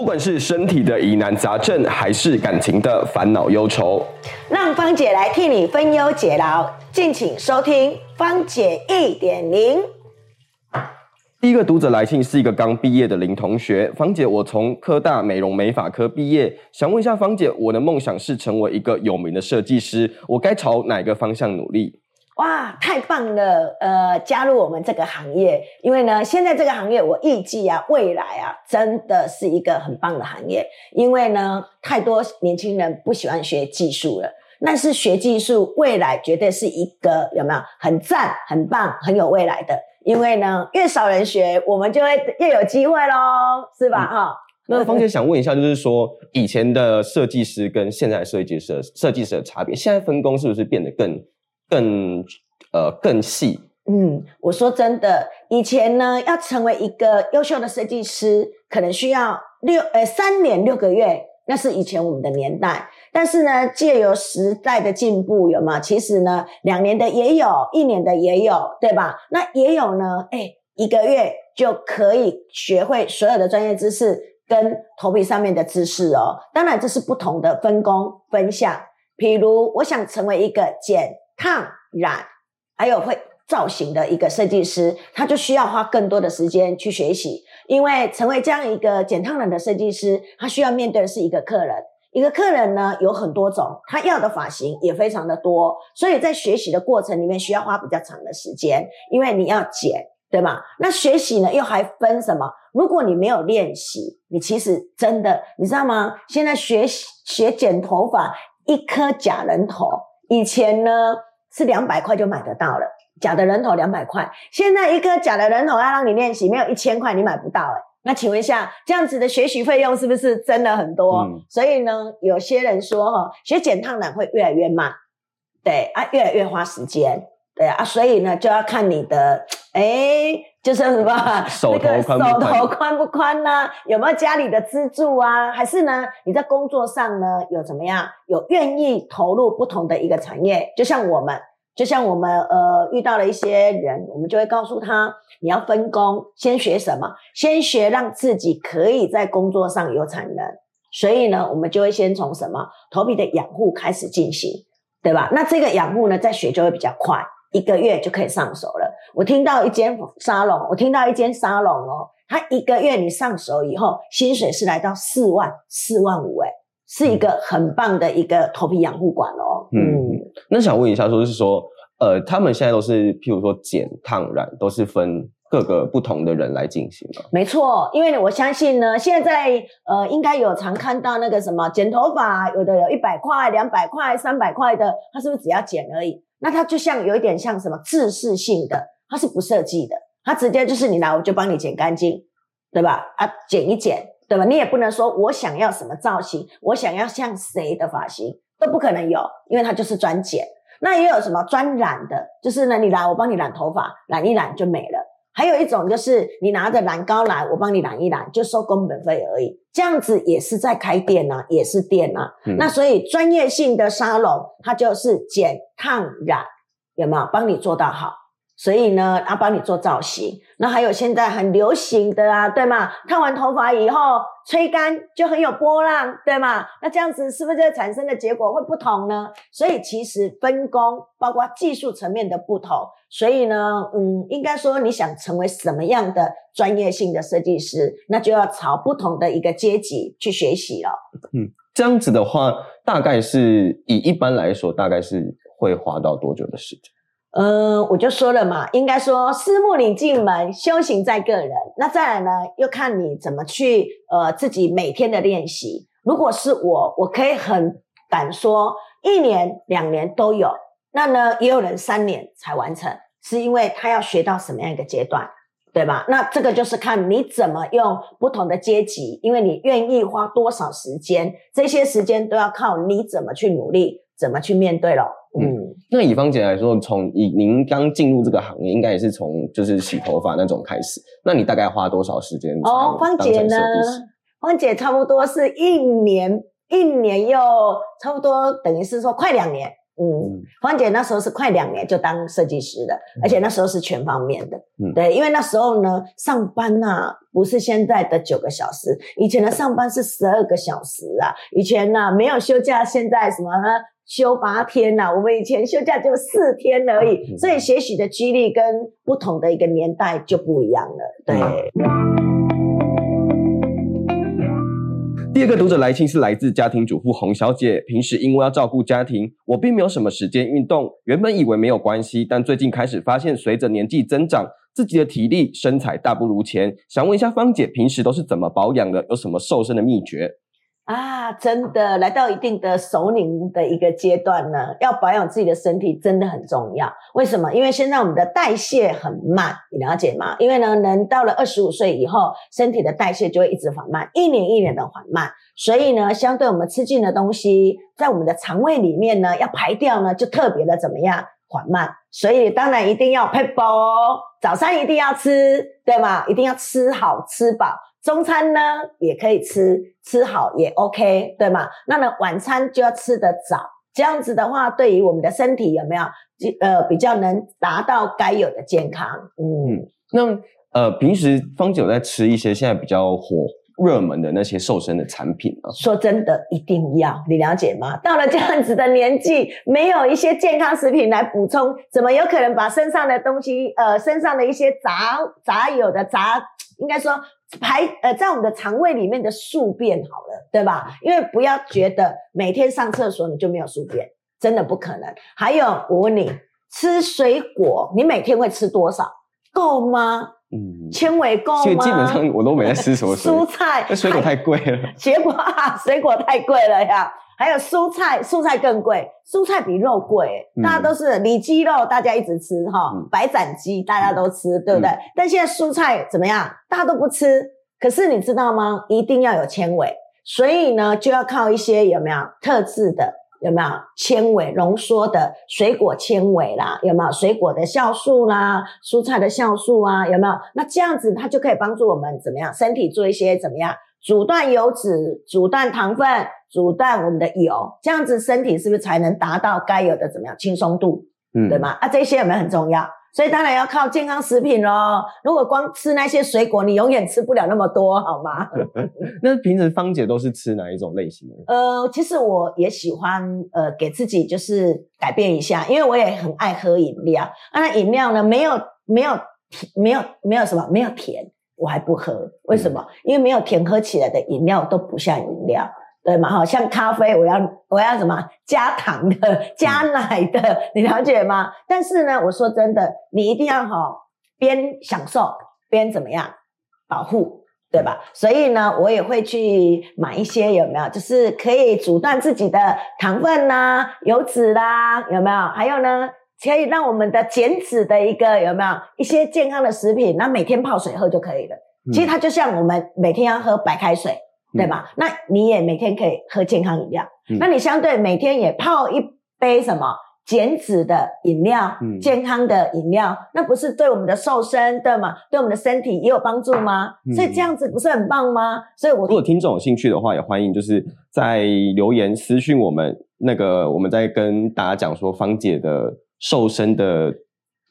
不管是身体的疑难杂症，还是感情的烦恼忧愁，让芳姐来替你分忧解劳，敬请收听芳姐一点零。第一个读者来信是一个刚毕业的林同学，芳姐，我从科大美容美发科毕业，想问一下芳姐，我的梦想是成为一个有名的设计师，我该朝哪个方向努力？哇，太棒了！呃，加入我们这个行业，因为呢，现在这个行业我预计啊，未来啊，真的是一个很棒的行业。因为呢，太多年轻人不喜欢学技术了，但是学技术未来绝对是一个有没有很赞、很棒、很有未来的。因为呢，越少人学，我们就会越有机会喽，是吧？哈。那芳姐想问一下，就是说以前的设计师跟现在设计师设计师的差别，现在分工是不是变得更？更呃更细，嗯，我说真的，以前呢，要成为一个优秀的设计师，可能需要六呃三年六个月，那是以前我们的年代。但是呢，借由时代的进步，有吗？其实呢，两年的也有，一年的也有，对吧？那也有呢，哎，一个月就可以学会所有的专业知识跟头皮上面的知识哦。当然，这是不同的分工分项。譬如，我想成为一个剪。烫染，还有会造型的一个设计师，他就需要花更多的时间去学习。因为成为这样一个剪烫染的设计师，他需要面对的是一个客人，一个客人呢有很多种，他要的发型也非常的多，所以在学习的过程里面需要花比较长的时间，因为你要剪，对吗？那学习呢又还分什么？如果你没有练习，你其实真的，你知道吗？现在学学剪头发，一颗假人头，以前呢。是两百块就买得到了，假的人头两百块。现在一个假的人头要让你练习，没有一千块你买不到哎。那请问一下，这样子的学习费用是不是真的很多？所以呢，有些人说哈，学减烫染会越来越慢，对啊，越来越花时间，对啊，所以呢，就要看你的 哎。就是什么手头手头宽不宽呢？有没有家里的资助啊？还是呢？你在工作上呢有怎么样？有愿意投入不同的一个产业？就像我们，就像我们呃遇到了一些人，我们就会告诉他，你要分工，先学什么？先学让自己可以在工作上有产能。所以呢，我们就会先从什么头皮的养护开始进行，对吧？那这个养护呢，在学就会比较快。一个月就可以上手了。我听到一间沙龙，我听到一间沙龙哦，他一个月你上手以后，薪水是来到四万、四万五，哎，是一个很棒的一个头皮养护馆哦。嗯，那想问一下，说是说，呃，他们现在都是譬如说剪、烫、染，都是分各个不同的人来进行吗？没错，因为我相信呢，现在呃，应该有常看到那个什么剪头发，有的有一百块、两百块、三百块的，他是不是只要剪而已？那它就像有一点像什么自适性的，它是不设计的，它直接就是你来我就帮你剪干净，对吧？啊，剪一剪，对吧？你也不能说我想要什么造型，我想要像谁的发型都不可能有，因为它就是专剪。那也有什么专染的，就是呢，你来我帮你染头发，染一染就没了。还有一种就是你拿着染膏来，我帮你染一染，就收工本费而已。这样子也是在开店呐，也是店呐。那所以专业性的沙龙，它就是剪、烫、染，有没有帮你做到好？所以呢，要帮你做造型。那还有现在很流行的啊，对吗？烫完头发以后吹干就很有波浪，对吗？那这样子是不是就产生的结果会不同呢？所以其实分工包括技术层面的不同。所以呢，嗯，应该说你想成为什么样的专业性的设计师，那就要朝不同的一个阶级去学习了。嗯，这样子的话，大概是以一般来说，大概是会花到多久的时间？嗯，我就说了嘛，应该说私募领进门，修行在个人。那再来呢，又看你怎么去呃自己每天的练习。如果是我，我可以很敢说，一年两年都有。那呢，也有人三年才完成，是因为他要学到什么样一个阶段，对吧？那这个就是看你怎么用不同的阶级，因为你愿意花多少时间，这些时间都要靠你怎么去努力，怎么去面对了。嗯，那以芳姐来说，从以您刚进入这个行业，应该也是从就是洗头发那种开始。那你大概花多少时间？哦，芳姐呢？芳姐差不多是一年，一年又差不多等于是说快两年，嗯，芳姐那时候是快两年就当设计师的，而且那时候是全方面的。嗯对，因为那时候呢，上班呐、不是现在的九个小时，以前的上班是十二个小时啊。以前呢、没有休假，现在什么呢？休八天呐、我们以前休假就四天而已，嗯所以学习的几率跟不同的一个年代就不一样了。对，第二个读者来信是来自家庭主妇洪小姐，平时因为要照顾家庭，我并没有什么时间运动。原本以为没有关系，但最近开始发现，随着年纪增长，自己的体力、身材大不如前。想问一下芳姐，平时都是怎么保养的？有什么瘦身的秘诀？啊，真的来到一定的熟龄的一个阶段呢，要保养自己的身体真的很重要。为什么？因为现在我们的代谢很慢，你了解吗？因为呢，人到了二十五岁以后，身体的代谢就会一直缓慢，一年一年的缓慢。所以呢，相对我们吃进的东西，在我们的肠胃里面呢，要排掉呢，就特别的怎么样缓慢。所以当然一定要配饱哦，早餐一定要吃，对吗？一定要吃好吃饱。中餐呢也可以吃，吃好也 OK，对吗？那呢晚餐就要吃得早，这样子的话，对于我们的身体有没有呃比较能达到该有的健康？嗯，那呃，平时方姐有在吃一些现在比较火热门的那些瘦身的产品吗？说真的，一定要你了解吗？到了这样子的年纪，没有一些健康食品来补充，怎么有可能把身上的东西，呃，身上的一些杂杂有的杂，应该说排呃，在我们的肠胃里面的宿便好了，对吧？因为不要觉得每天上厕所你就没有宿便，真的不可能。还有，我问你，吃水果，你每天会吃多少？够吗？嗯，纤维够吗？所以基本上我都没在吃什么蔬，菜，那水果太贵了。结果啊，水果太贵了呀。还有蔬菜，蔬菜更贵，蔬菜比肉贵。嗯大家都是里脊肉，大家一直吃哈，嗯白斩鸡大家都吃，对不对？但现在蔬菜怎么样？大家都不吃。可是你知道吗？一定要有纤维，所以呢，就要靠一些有没有特制的。有没有纤维浓缩的水果纤维啦？有没有水果的酵素啦？蔬菜的酵素啊？有没有？那这样子它就可以帮助我们怎么样？身体做一些怎么样？阻断油脂、阻断糖分、阻断我们的油，这样子身体是不是才能达到该有的怎么样轻松度？嗯对？吗？啊，这些有没有很重要？所以当然要靠健康食品咯。如果光吃那些水果，你永远吃不了那么多，好吗？那平时芳姐都是吃哪一种类型的？呃，其实我也喜欢呃给自己就是改变一下，因为我也很爱喝饮料。啊，那饮料呢没有没有没有没有什么没有甜，我还不喝。为什么？因为没有甜，喝起来的饮料都不像饮料。对嘛？好像咖啡，我要我要什么加糖的、加奶的，你了解吗？但是呢，我说真的，你一定要哈边享受边怎么样保护，对吧？所以呢，我也会去买一些有没有，就是可以阻断自己的糖分啦、油脂啦，有没有？还有呢，可以让我们的减脂的一个有没有一些健康的食品？那每天泡水喝就可以了。其实它就像我们每天要喝白开水，对吧？那你也每天可以喝健康饮料，嗯那你相对每天也泡一杯什么减脂的饮料、嗯健康的饮料，那不是对我们的瘦身对吗？对我们的身体也有帮助吗？嗯所以这样子不是很棒吗？所以我如果听众有兴趣的话，也欢迎就是在留言私讯我们，那个我们在跟大家讲说芳姐的瘦身的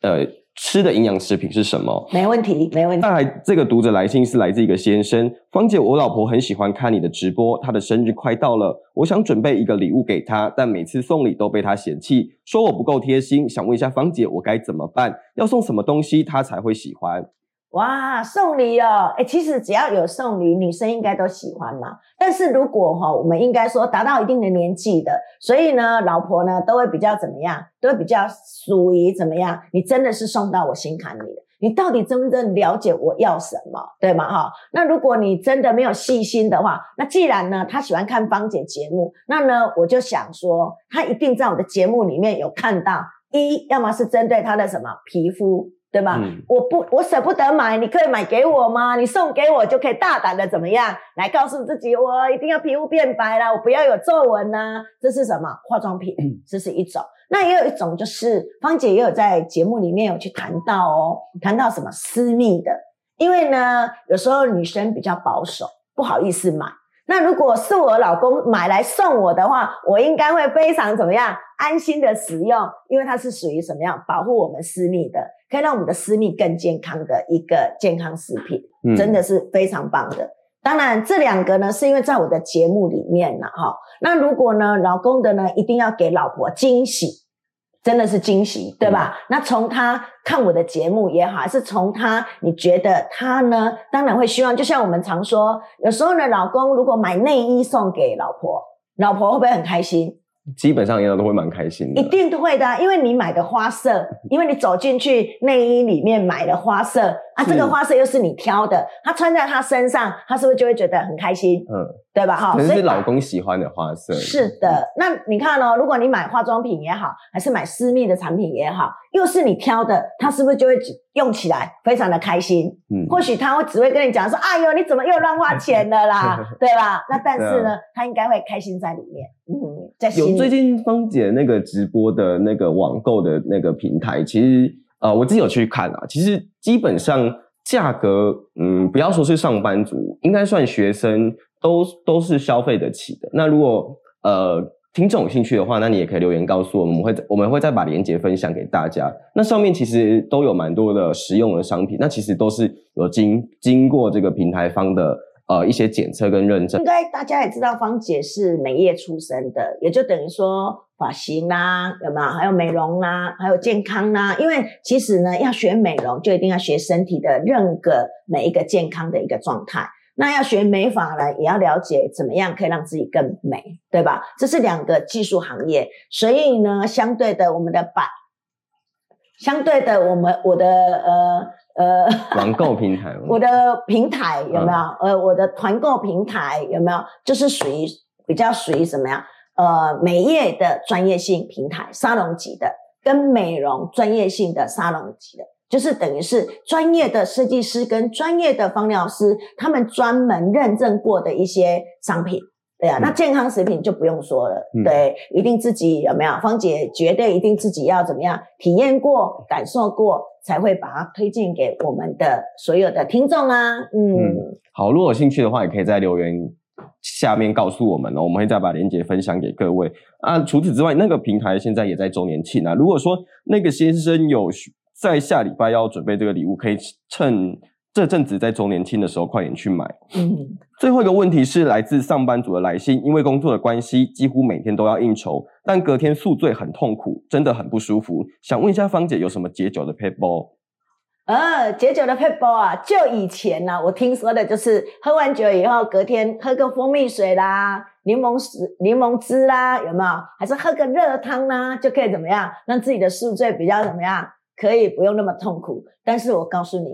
呃吃的营养食品是什么。没问题，没问题。再来，这个读者来信是来自一个先生，芳姐，我老婆很喜欢看你的直播，她的生日快到了，我想准备一个礼物给她，但每次送礼都被她嫌弃，说我不够贴心，想问一下芳姐，我该怎么办？要送什么东西她才会喜欢？哇，送礼哦！哎，其实只要有送礼，女生应该都喜欢嘛。但是如果哈、我们应该说达到一定的年纪的，所以呢，老婆呢都会比较怎么样？都会比较属于怎么样？你真的是送到我心坎里了。你到底真正了解我要什么，对吗？哈，那如果你真的没有细心的话，那既然呢，他喜欢看芳姐节目，那呢，我就想说，他一定在我的节目里面有看到一，要么是针对他的什么皮肤，对吧？嗯我不，我舍不得买，你可以买给我吗？你送给我就可以大胆的怎么样来告诉自己，我一定要皮肤变白啦，我不要有皱纹呐、这是什么？化妆品，这是一种。那也有一种就是芳姐也有在节目里面有去谈到哦，谈到什么私密的，因为呢，有时候女生比较保守，不好意思买。那如果是我老公买来送我的话，我应该会非常怎么样安心的使用，因为它是属于什么样保护我们私密的，可以让我们的私密更健康的一个健康食品，嗯真的是非常棒的。当然，这两个呢是因为在我的节目里面呢，哈。那如果呢，老公的呢一定要给老婆惊喜，真的是惊喜，对吧？那从他看我的节目也好，还是从他你觉得他呢，当然会希望，就像我们常说，有时候呢，老公如果买内衣送给老婆，老婆会不会很开心？基本上应该都会蛮开心的。一定都会的啊，因为你买的花色，因为你走进去内衣里面买的花色啊，这个花色又是你挑的，他穿在他身上，他是不是就会觉得很开心，嗯，对吧？哈，可是老公喜欢的花色。是的，那你看哦，如果你买化妆品也好，还是买私密的产品也好，又是你挑的，他是不是就会用起来非常的开心？嗯，或许他会只会跟你讲说：“哎呦，你怎么又乱花钱了啦？”对吧？那但是呢，他应该会开心在里面，嗯，在。有最近芳姐那个直播的那个网购的那个平台，其实呃我自己有去看啊，其实基本上价格，嗯，不要说是上班族，应该算学生都都是消费得起的。那如果呃听众有兴趣的话，那你也可以留言告诉我们，我们会我们会再把链接分享给大家。那上面其实都有蛮多的实用的商品，那其实都是有经经过这个平台方的呃一些检测跟认证应。该大家也知道，芳姐是美业出身的，也就等于说发型啦，有没有？还有美容啦，还有健康啦。因为其实呢，要学美容，就一定要学身体的任个每一个健康的一个状态。那要学美法呢，也要了解怎么样可以让自己更美，对吧？这是两个技术行业，所以呢，相对的，我们的版，相对的，我们我的呃呃，网购平台，我的平台有没有？呃，我的团购平台有没有？就是属于比较属于什么呀？呃，美业的专业性平台，沙龙级的，跟美容专业性的沙龙级的，就是等于是专业的设计师跟专业的芳疗师，他们专门认证过的一些商品。对啊，嗯那健康食品就不用说了，嗯对，一定自己有没有？芳姐绝对一定自己要怎么样体验过、感受过，才会把它推荐给我们的所有的听众啊。嗯，嗯好，如果有兴趣的话，也可以在留言下面告诉我们哦，我们会再把链接分享给各位啊。除此之外，那个平台现在也在周年庆啊。如果说那个先生有需在下礼拜要准备这个礼物，可以趁这阵子在周年庆的时候快点去买。嗯，最后一个问题是来自上班族的来信，因为工作的关系，几乎每天都要应酬，但隔天宿醉很痛苦，真的很不舒服。想问一下芳姐有什么解酒的 p e 呃，解酒的配包啊，就以前呢、我听说的就是喝完酒以后，隔天喝个蜂蜜水啦、柠檬汁、柠檬汁啦，有没有？还是喝个热汤啦，就可以怎么样，让自己的宿醉比较怎么样，可以不用那么痛苦。但是我告诉你，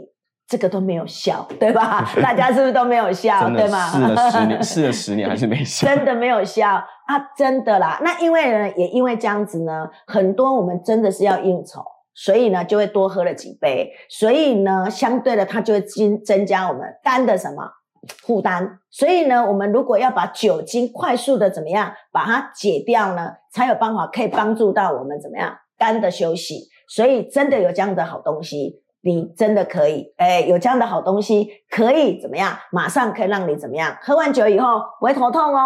这个都没有效，对吧？大家是不是都没有效，对吗？试了十年，试了十年还是没 效。真的没有效啊，真的啦。那因为呢，也因为这样子呢，很多我们真的是要应酬，所以呢就会多喝了几杯，所以呢，相对的它就会增增加我们肝的什么负担。所以呢，我们如果要把酒精快速的怎么样把它解掉呢，才有办法可以帮助到我们怎么样肝的休息。所以真的有这样的好东西。你真的可以，哎，有这样的好东西，可以怎么样？马上可以让你怎么样？喝完酒以后不会头痛哦。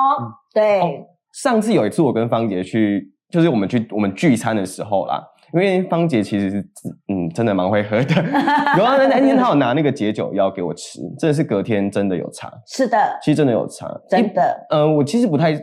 对，哦上次有一次我跟芳姐去，就是我们去我们聚餐的时候啦，因为芳姐其实是嗯真的蛮会喝的，有啊那那天她有拿那个解酒药给我吃，真的是隔天真的有差，是的，其实真的有差，真的，呃，我其实不太，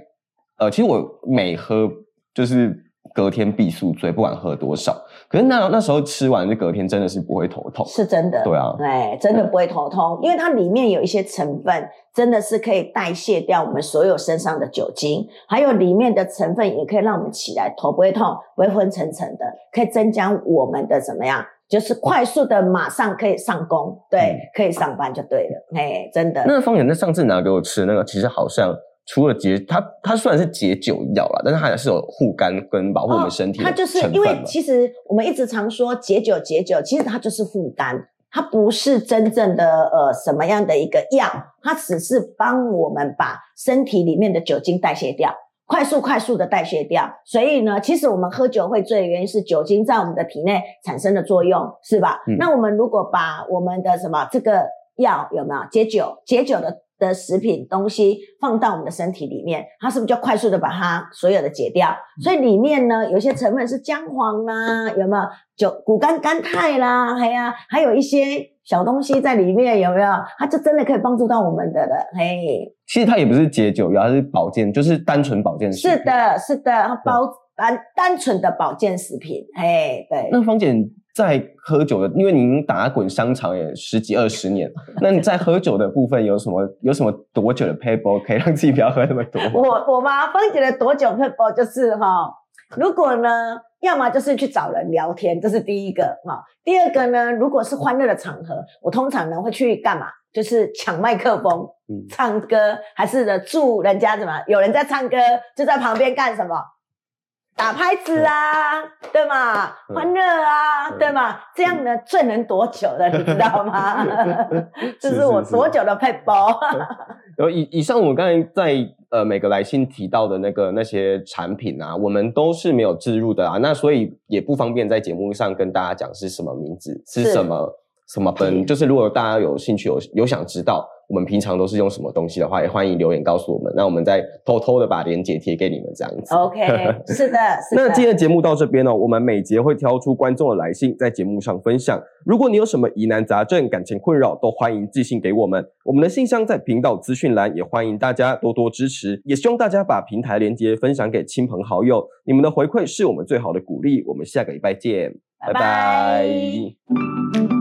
呃，其实我每喝就是隔天必宿醉，不管喝多少。可是那那时候吃完，就隔天真的是不会头痛。是真的。对啊，哎，真的不会头痛，因为它里面有一些成分，真的是可以代谢掉我们所有身上的酒精，还有里面的成分也可以让我们起来头不会痛，不会昏沉沉的，可以增加我们的怎么样，就是快速的马上可以上工，对，嗯可以上班就对了。哎，真的。那方姐那上次拿给我吃那个，其实好像除了解它，它虽然是解酒药啦，但是它也是有护肝跟保护我们身体它就是因为其实我们一直常说解酒解酒，其实它就是护肝，它不是真正的呃什么样的一个药，它只是帮我们把身体里面的酒精代谢掉。快速快速的代谢掉，所以呢，其实我们喝酒会醉的原因是酒精在我们的体内产生的作用，是吧？嗯那我们如果把我们的什么这个药有没有解酒解酒的的食品东西放到我们的身体里面，它是不是就快速的把它所有的解掉？所以里面呢有些成分是姜黄啦，有没有酒谷甘甘肽啦，还呀还有一些小东西在里面，有没有？它就真的可以帮助到我们的了，嘿。其实它也不是解酒药，它是保健，就是单纯保健食品。是的，是的，保单单纯的保健食品，嘿，对。那芳姐在喝酒的，因为您打滚商场也十几二十年，那你在喝酒的部分有什么有什么多酒的 paper 可以让自己不要喝那么多？我我吗？分解的多酒 paper 就是哈，如果呢，要么就是去找人聊天，这是第一个哈。第二个呢，如果是欢乐的场合，我通常呢会去干嘛？就是抢麦克风，唱歌，还是呢祝人家怎么？有人在唱歌，就在旁边干什么？打拍子啊，对吗？欢乐啊，对吗？这样呢，最能躲久的，你知道吗？这是我躲久的配包。然后以以上我们刚才在呃每个来信提到的那个那些产品啊，我们都是没有置入的啊，那所以也不方便在节目上跟大家讲是什么名字，是什么。什么分？就是如果大家有兴趣有有想知道我们平常都是用什么东西的话，也欢迎留言告诉我们。那我们再偷偷的把链接贴给你们，这样子。OK，是的。那今天的节目到这边呢，我们每节会挑出观众的来信，在节目上分享。如果你有什么疑难杂症、感情困扰，都欢迎寄信给我们。我们的信箱在频道资讯栏，也欢迎大家多多支持。也希望大家把平台链接分享给亲朋好友，你们的回馈是我们最好的鼓励。我们下个礼拜见，拜拜。